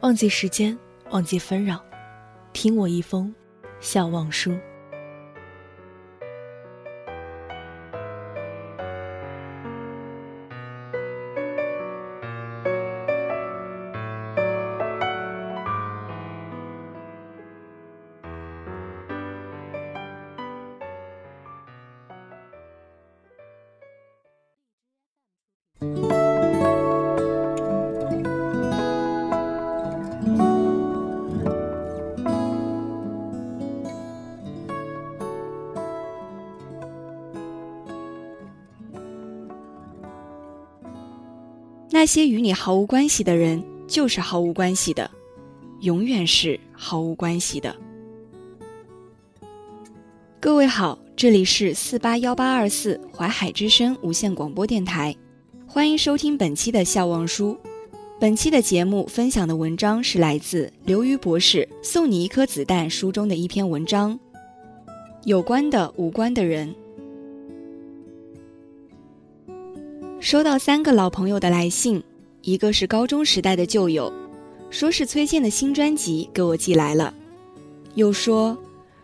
忘记时间，忘记纷扰，听我一封笑忘书。那些与你毫无关系的人，就是毫无关系的，永远是毫无关系的。各位好，这里是四八幺八二四淮海之声无线广播电台，欢迎收听本期的笑忘书。本期的节目分享的文章是来自刘瑜博士《送你一颗子弹》书中的一篇文章，有关的无关的人。收到三个老朋友的来信，一个是高中时代的旧友，说是崔健的新专辑给我寄来了，又说，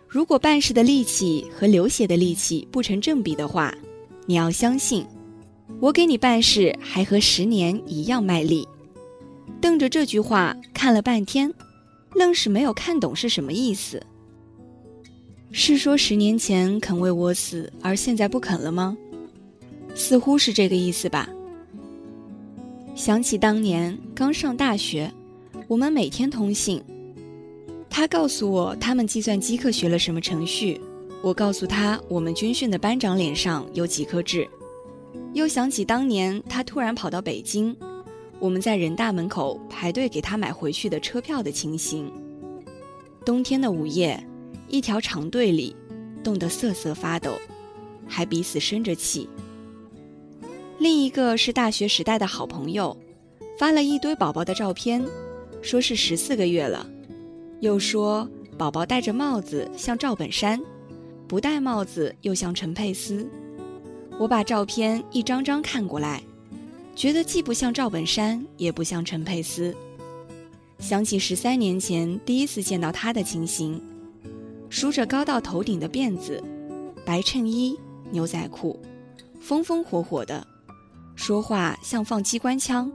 如果办事的力气和流血的力气不成正比的话，你要相信，我给你办事还和十年一样卖力。瞪着这句话看了半天，愣是没有看懂是什么意思。是说十年前肯为我死，而现在不肯了吗？似乎是这个意思吧。想起当年刚上大学，我们每天通信，他告诉我他们计算机课学了什么程序，我告诉他我们军训的班长脸上有几颗痣。又想起当年他突然跑到北京，我们在人大门口排队给他买回去的车票的情形。冬天的午夜，一条长队里，冻得瑟瑟发抖，还彼此生着气。另一个是大学时代的好朋友，发了一堆宝宝的照片，说是十四个月了，又说宝宝戴着帽子像赵本山，不戴帽子又像陈佩斯。我把照片一张张看过来，觉得既不像赵本山，也不像陈佩斯。想起十三年前第一次见到他的情形，梳着高到头顶的辫子，白衬衣、牛仔裤，风风火火的。说话像放机关枪。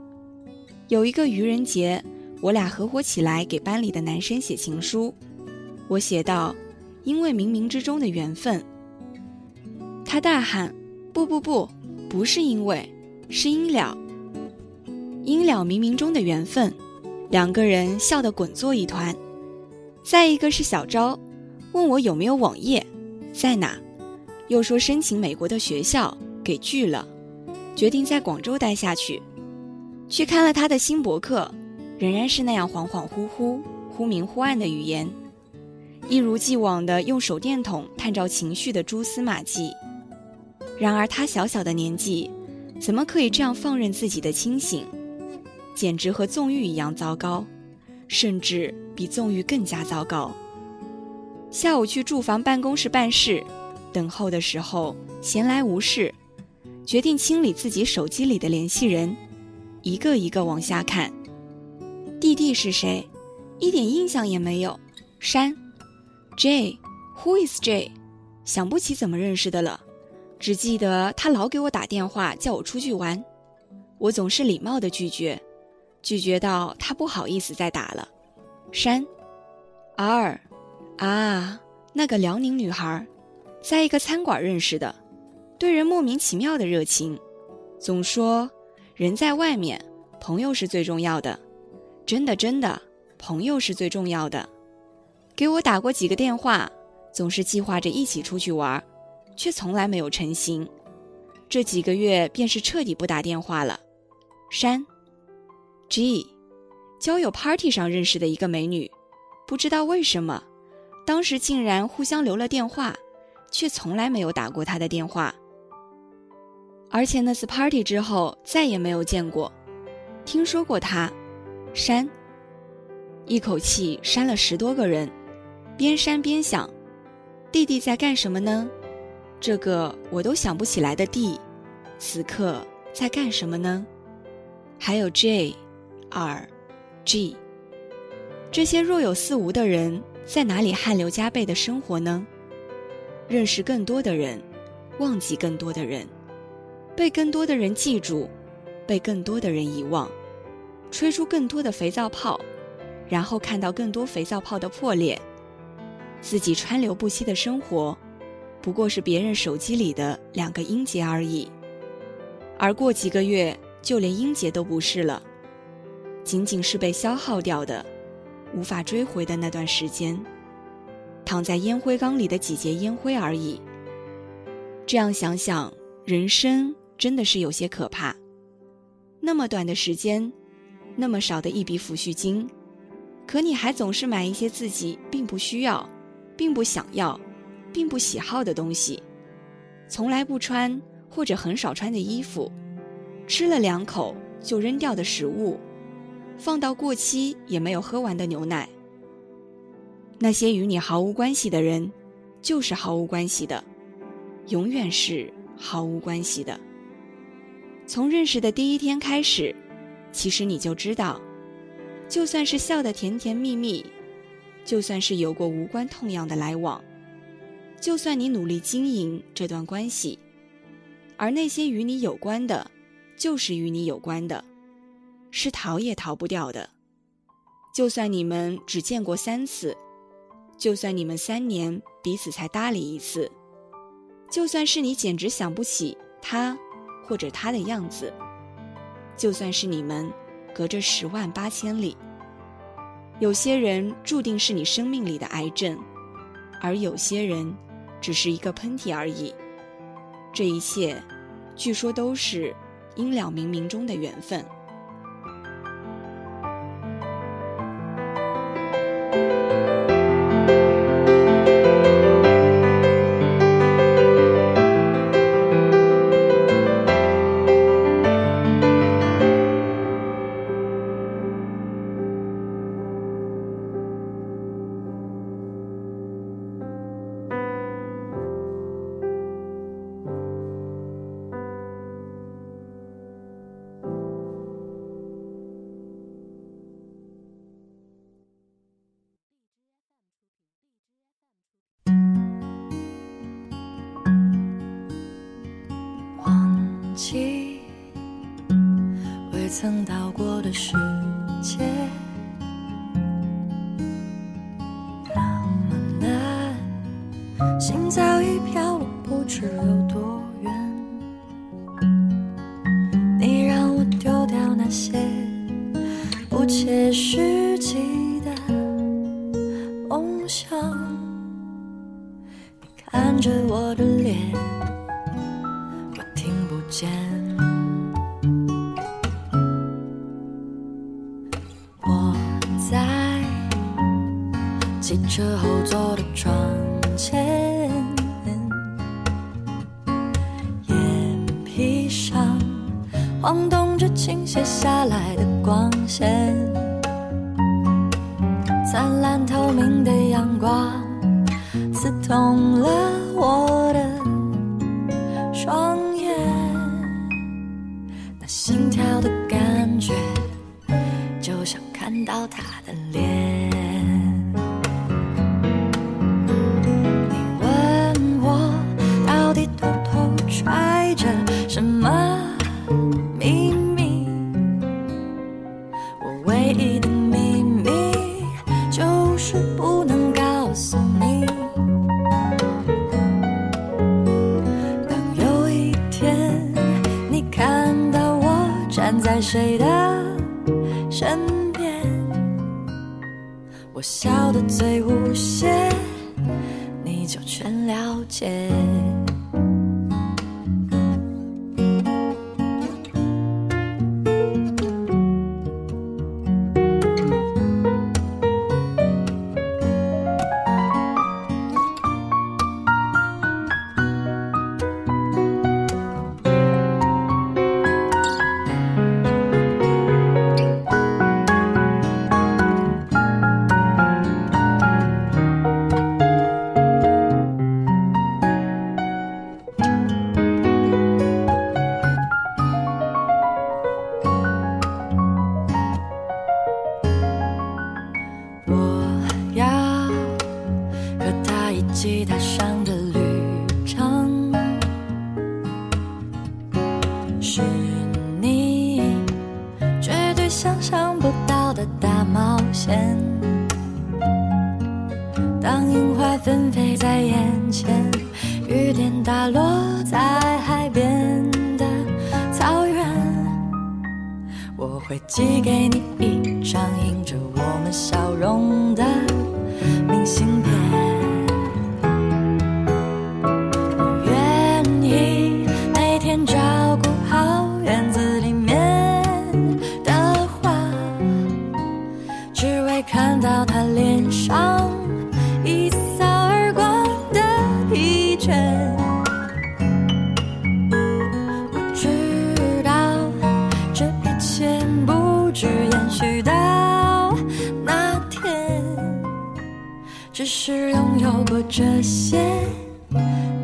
有一个愚人节，我俩合伙起来给班里的男生写情书。我写道：“因为冥冥之中的缘分。”他大喊：“不不不，不是因为，是因了。因了冥冥中的缘分。”两个人笑得滚作一团。再一个是小昭，问我有没有网页，在哪，又说申请美国的学校给拒了。决定在广州待下去，去看了他的新博客，仍然是那样恍恍惚惚、忽明忽暗的语言，一如既往的用手电筒探照情绪的蛛丝马迹。然而他小小的年纪，怎么可以这样放任自己的清醒？简直和纵欲一样糟糕，甚至比纵欲更加糟糕。下午去住房办公室办事，等候的时候闲来无事。决定清理自己手机里的联系人，一个一个往下看。弟弟是谁？一点印象也没有。删。Jay，Who is Jay？想不起怎么认识的了，只记得他老给我打电话叫我出去玩，我总是礼貌的拒绝，拒绝到他不好意思再打了。删。R，啊，那个辽宁女孩，在一个餐馆认识的。对人莫名其妙的热情，总说人在外面，朋友是最重要的。真的真的，朋友是最重要的。给我打过几个电话，总是计划着一起出去玩，却从来没有成行。这几个月便是彻底不打电话了。山。G，交友 party 上认识的一个美女，不知道为什么，当时竟然互相留了电话，却从来没有打过她的电话。而且那次 party 之后再也没有见过，听说过他，删，一口气删了十多个人，边删边想，弟弟在干什么呢？这个我都想不起来的弟，此刻在干什么呢？还有 J、R、G，这些若有似无的人在哪里汗流浃背的生活呢？认识更多的人，忘记更多的人，被更多的人记住，被更多的人遗忘，吹出更多的肥皂泡，然后看到更多肥皂泡的破裂，自己川流不息的生活。不过是别人手机里的两个音节而已，而过几个月就连音节都不是了，仅仅是被消耗掉的、无法追回的那段时间，躺在烟灰缸里的几节烟灰而已。这样想想，人生真的是有些可怕。那么短的时间，那么少的一笔抚恤金，可你还总是买一些自己并不需要、并不想要。并不喜好的东西，从来不穿或者很少穿的衣服，吃了两口就扔掉的食物，放到过期也没有喝完的牛奶。那些与你毫无关系的人，就是毫无关系的，永远是毫无关系的。从认识的第一天开始，其实你就知道，就算是笑得甜甜蜜蜜，就算是有过无关痛痒的来往。就算你努力经营这段关系，而那些与你有关的，就是与你有关的，是逃也逃不掉的。就算你们只见过三次，就算你们三年彼此才搭理一次，就算是你简直想不起他或者他的样子，就算是你们隔着十万八千里，有些人注定是你生命里的癌症，而有些人。只是一个喷嚏而已，这一切，据说都是因了冥冥中的缘分。曾到过的世界，那么难，心早已飘落不知有多远。你让我丢掉那些不切实际的梦想，你看着我的脸，汽车后座的窗前，眼皮上晃动着倾泻下来的光线，灿烂透明的阳光刺痛了我的双眼，那心跳的感觉，就像看到他的脸。唯一的秘密就是不能告诉你，当有一天你看到我站在谁的身边，我笑得最无邪。是你绝对想象不到的大冒险。当樱花纷飞在眼前，雨点打落在海边的草原，我会寄给你一张印着我们笑容的只是拥有过这些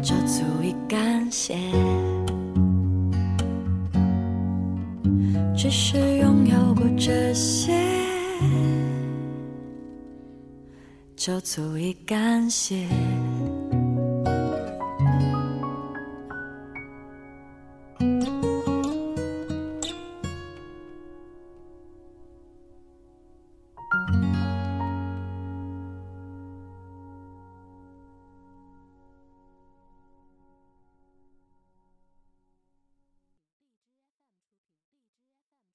就足以感谢。只是拥有过这些，就足以感谢。